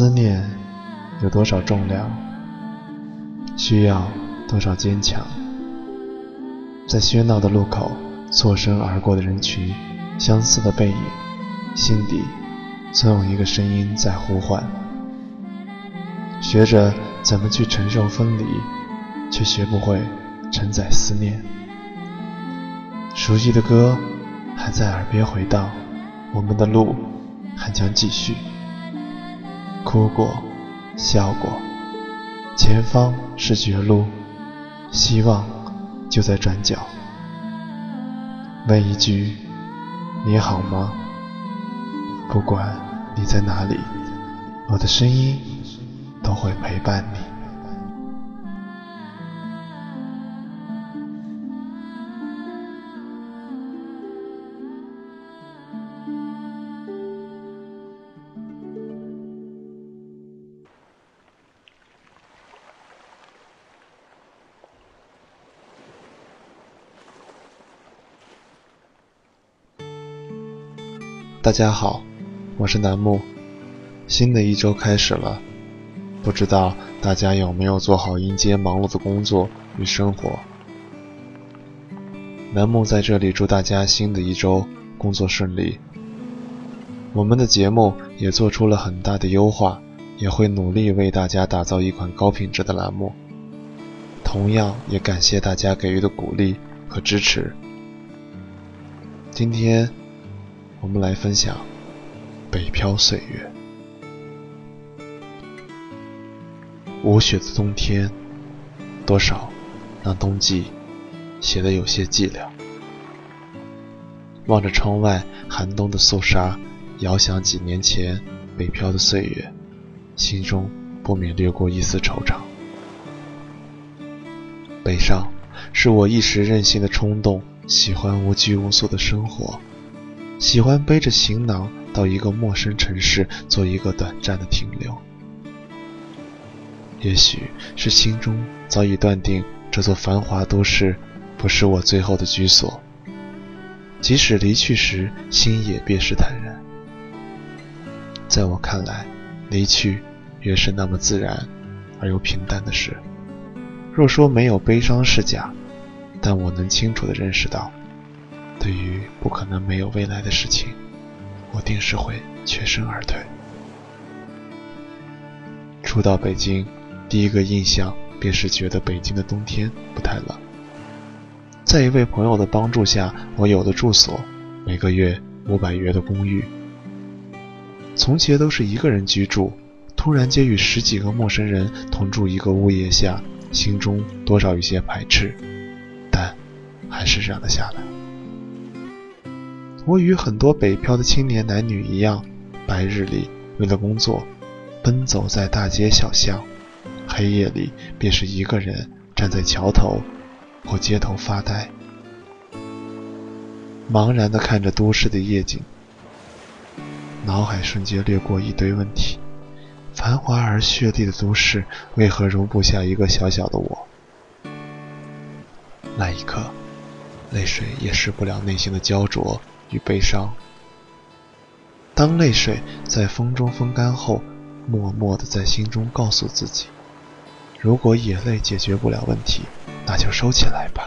思念有多少重量，需要多少坚强？在喧闹的路口，错身而过的人群，相似的背影，心底总有一个声音在呼唤。学着怎么去承受分离，却学不会承载思念。熟悉的歌还在耳边回荡，我们的路还将继续。哭过，笑过，前方是绝路，希望就在转角。问一句，你好吗？不管你在哪里，我的声音都会陪伴你。大家好，我是楠木。新的一周开始了，不知道大家有没有做好迎接忙碌的工作与生活？楠木在这里祝大家新的一周工作顺利。我们的节目也做出了很大的优化，也会努力为大家打造一款高品质的栏目。同样也感谢大家给予的鼓励和支持。今天。我们来分享北漂岁月。无雪的冬天，多少让冬季显得有些寂寥。望着窗外寒冬的肃杀，遥想几年前北漂的岁月，心中不免掠过一丝惆怅。北上是我一时任性的冲动，喜欢无拘无束的生活。喜欢背着行囊到一个陌生城市做一个短暂的停留，也许是心中早已断定这座繁华都市不是我最后的居所，即使离去时心也便是坦然。在我看来，离去越是那么自然而又平淡的事。若说没有悲伤是假，但我能清楚地认识到。对于不可能没有未来的事情，我定是会全身而退。初到北京，第一个印象便是觉得北京的冬天不太冷。在一位朋友的帮助下，我有了住所，每个月五百元的公寓。从前都是一个人居住，突然间与十几个陌生人同住一个屋檐下，心中多少有些排斥，但还是忍了下来。我与很多北漂的青年男女一样，白日里为了工作，奔走在大街小巷；黑夜里便是一个人站在桥头或街头发呆，茫然地看着都市的夜景，脑海瞬间掠过一堆问题：繁华而绚丽的都市，为何容不下一个小小的我？那一刻，泪水掩饰不了内心的焦灼。与悲伤。当泪水在风中风干后，默默地在心中告诉自己：如果眼泪解决不了问题，那就收起来吧，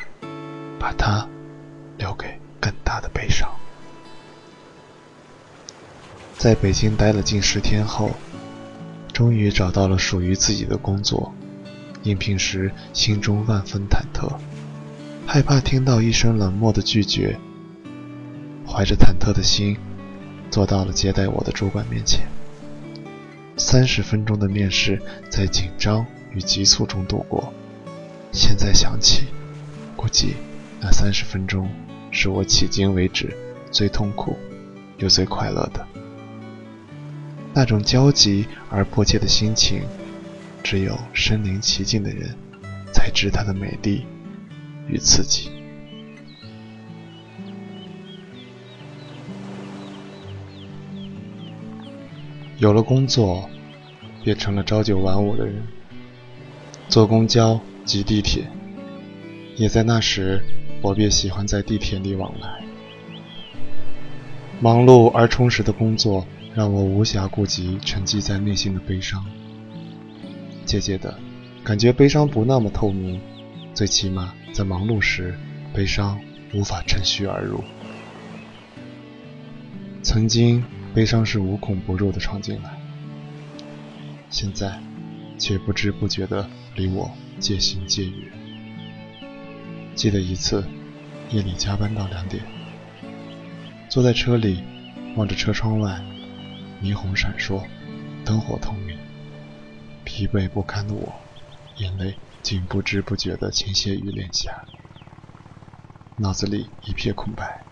把它留给更大的悲伤。在北京待了近十天后，终于找到了属于自己的工作。应聘时，心中万分忐忑，害怕听到一声冷漠的拒绝。怀着忐忑的心，坐到了接待我的主管面前。三十分钟的面试，在紧张与急促中度过。现在想起，估计那三十分钟是我迄今为止最痛苦又最快乐的。那种焦急而迫切的心情，只有身临其境的人才知它的美丽与刺激。有了工作，变成了朝九晚五的人。坐公交、挤地铁，也在那时，我便喜欢在地铁里往来。忙碌而充实的工作，让我无暇顾及沉寂在内心的悲伤。渐渐的，感觉悲伤不那么透明，最起码在忙碌时，悲伤无法趁虚而入。曾经，悲伤是无孔不入的闯进来，现在，却不知不觉的离我渐行渐远。记得一次，夜里加班到两点，坐在车里，望着车窗外，霓虹闪烁，灯火通明。疲惫不堪的我，眼泪竟不知不觉地倾泻于脸颊，脑子里一片空白，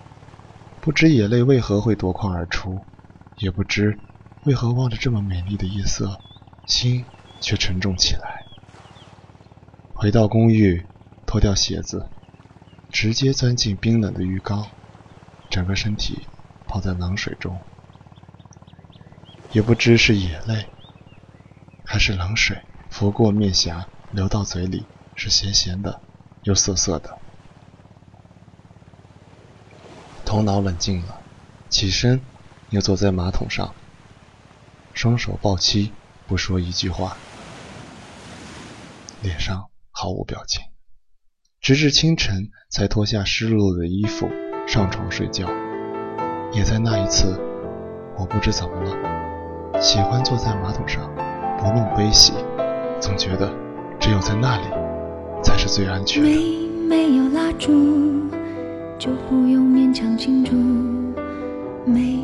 不知眼泪为何会夺眶而出，也不知为何望着这么美丽的夜色，心却沉重起来。回到公寓，脱掉鞋子，直接钻进冰冷的浴缸，整个身体泡在冷水中，也不知是眼泪。还是冷水拂过面颊，流到嘴里，是咸咸的，又涩涩的。头脑冷静了，起身，又坐在马桶上，双手抱膝，不说一句话，脸上毫无表情，直至清晨才脱下湿漉漉的衣服上床睡觉。也在那一次，我不知怎么了，喜欢坐在马桶上。不论悲喜，总觉得只有在那里才是最安全的。没没有蜡烛，就不用勉强庆祝。没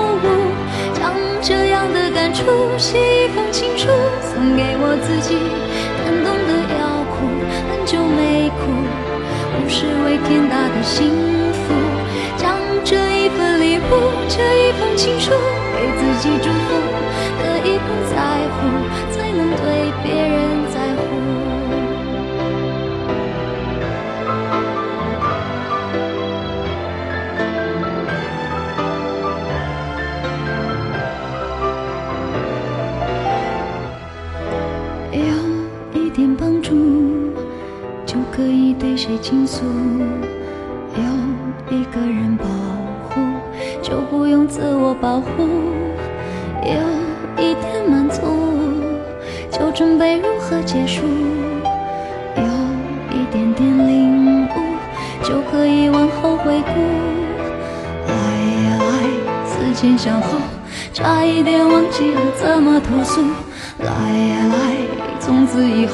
出写一封情书，送给我自己，感动的要哭，很久没哭，不是为天大的幸福。将这一份礼物，这一封情书，给自己祝福，可以不在乎，才能对别人倾诉？有一个人保护，就不用自我保护。有一点满足，就准备如何结束。有一点点领悟，就可以往后回顾。来呀来，思前想后，差一点忘记了怎么投诉。来呀来，从此以后。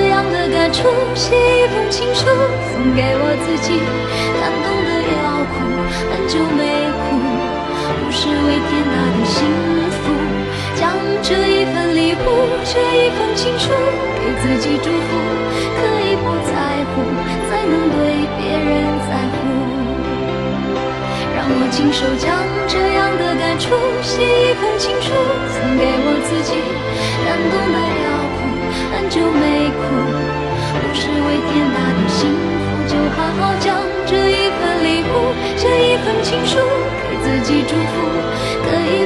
这样的感触写一封情书，送给我自己，感动的要哭，很久没哭，不是为天大的幸福。将这一份礼物，这一封情书，给自己祝福，可以不在乎，才能对别人在乎。让我亲手将这样的感触写一封情书，送给我自己。感动的要就，没哭，不是为天大的幸福，就好好将这一份礼物，这一份情书，给自己祝福，可以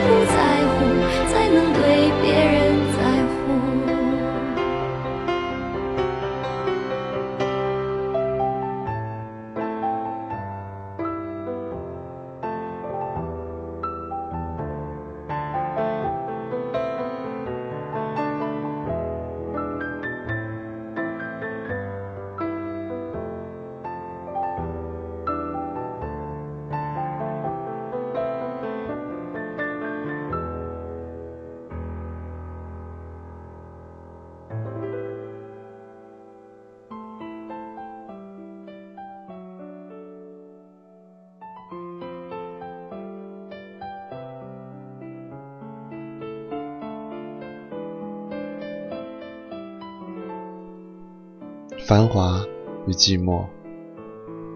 繁华与寂寞，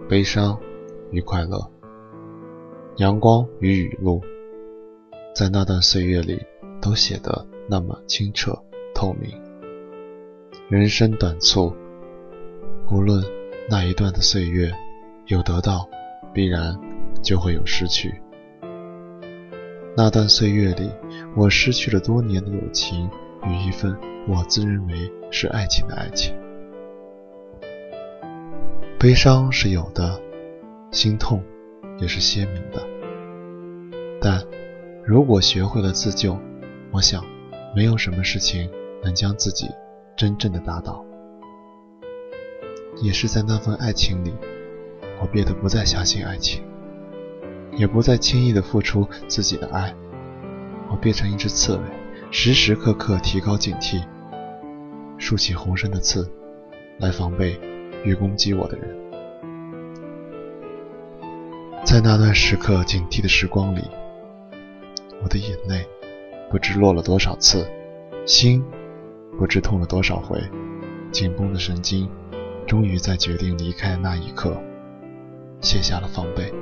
悲伤与快乐，阳光与雨露，在那段岁月里都写得那么清澈透明。人生短促，无论那一段的岁月有得到，必然就会有失去。那段岁月里，我失去了多年的友情与一份我自认为是爱情的爱情。悲伤是有的，心痛也是鲜明的。但如果学会了自救，我想没有什么事情能将自己真正的打倒。也是在那份爱情里，我变得不再相信爱情，也不再轻易的付出自己的爱。我变成一只刺猬，时时刻刻提高警惕，竖起红身的刺来防备。与攻击我的人，在那段时刻警惕的时光里，我的眼泪不知落了多少次，心不知痛了多少回，紧绷的神经终于在决定离开的那一刻卸下了防备。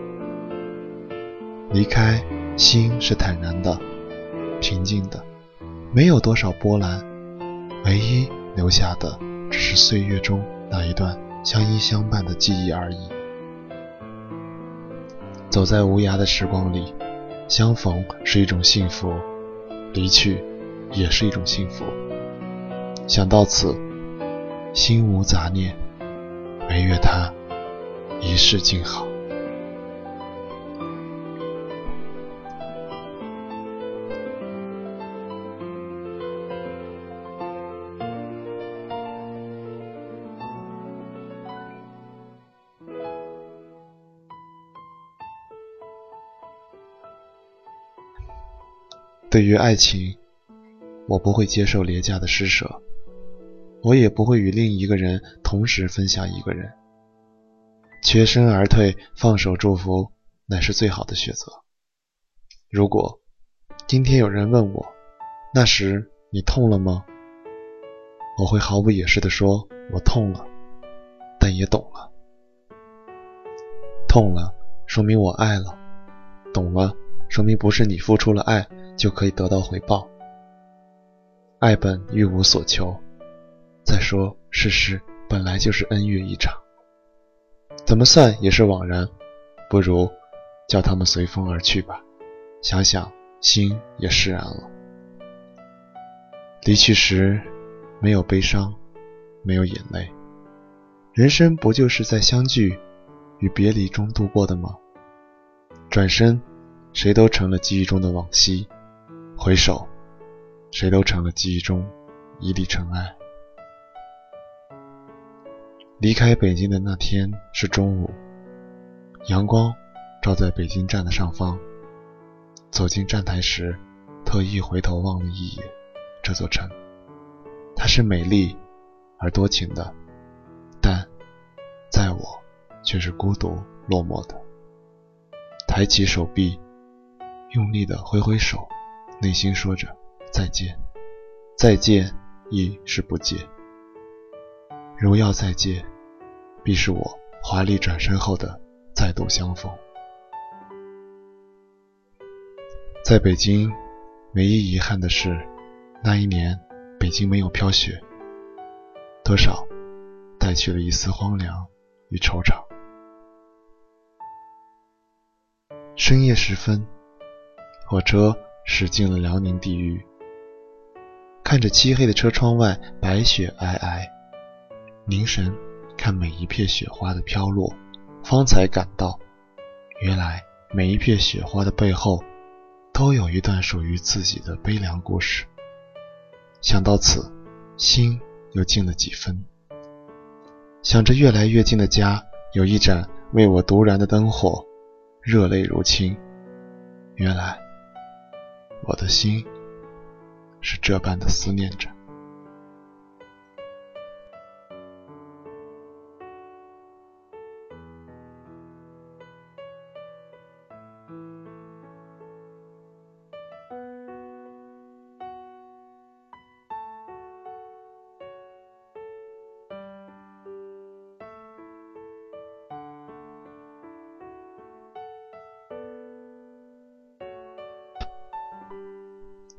离开，心是坦然的、平静的，没有多少波澜，唯一留下的只是岁月中那一段。相依相伴的记忆而已。走在无涯的时光里，相逢是一种幸福，离去也是一种幸福。想到此，心无杂念，唯愿他一世静好。对于爱情，我不会接受廉价的施舍，我也不会与另一个人同时分享一个人。全身而退，放手祝福，乃是最好的选择。如果今天有人问我，那时你痛了吗？我会毫不掩饰地说，我痛了，但也懂了。痛了，说明我爱了；懂了，说明不是你付出了爱。就可以得到回报。爱本欲无所求，再说世事本来就是恩怨一场，怎么算也是枉然，不如叫他们随风而去吧。想想心也释然了。离去时没有悲伤，没有眼泪，人生不就是在相聚与别离中度过的吗？转身，谁都成了记忆中的往昔。回首，谁都成了记忆中一粒尘埃。离开北京的那天是中午，阳光照在北京站的上方。走进站台时，特意回头望了一眼这座城。它是美丽而多情的，但在我却是孤独落寞的。抬起手臂，用力的挥挥手。内心说着再见，再见亦是不见。荣耀再见，必是我华丽转身后的再度相逢。在北京，唯一遗憾的是，那一年北京没有飘雪，多少带去了一丝荒凉与惆怅。深夜时分，火车驶进了辽宁地域。看着漆黑的车窗外，白雪皑皑，凝神看每一片雪花的飘落，方才感到，原来每一片雪花的背后，都有一段属于自己的悲凉故事。想到此，心又静了几分。想着越来越近的家，有一盏为我独燃的灯火。热泪如倾，原来我的心是这般的思念着。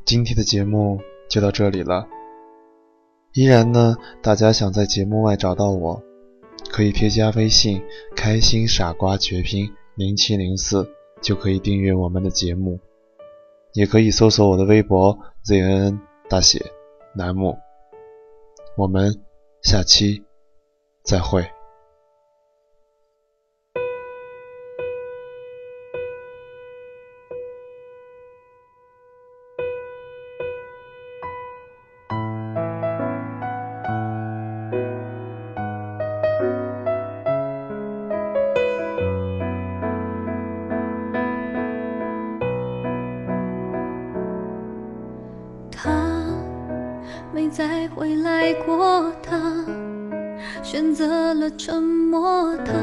今天的节目就到这里了。依然呢，大家想在节目外找到我，可以添加微信“开心傻瓜”全拼零七零四，就可以订阅我们的节目。也可以搜索我的微博 “zn 大写楠木”。我们下期再会。选择了沉默，他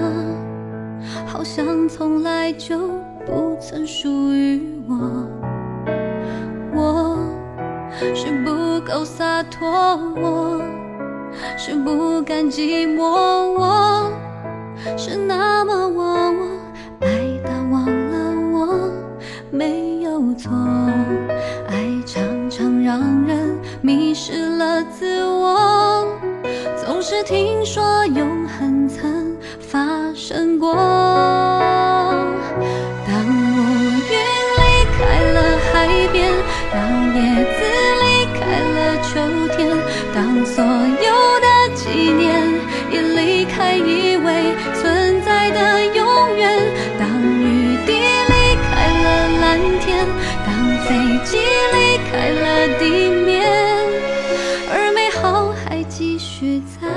好像从来就不曾属于我。我是不够洒脱，我是不甘寂寞，我许在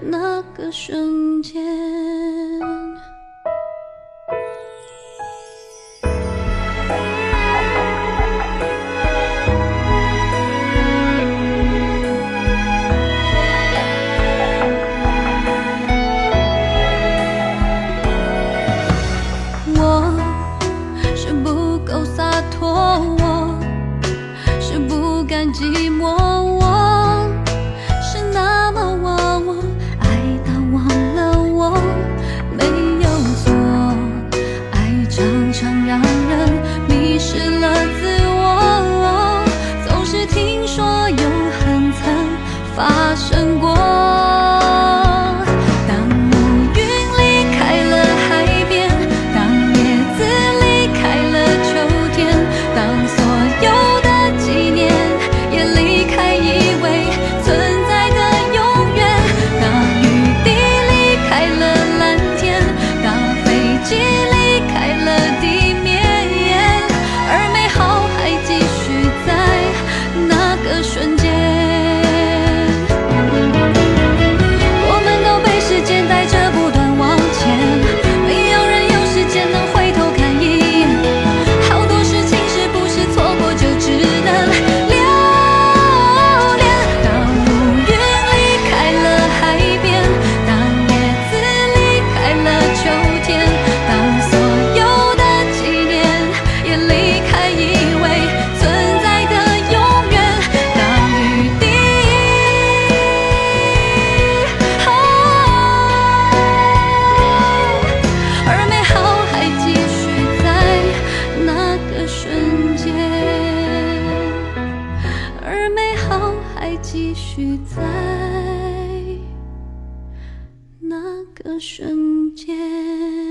那个瞬间。继续在那个瞬间。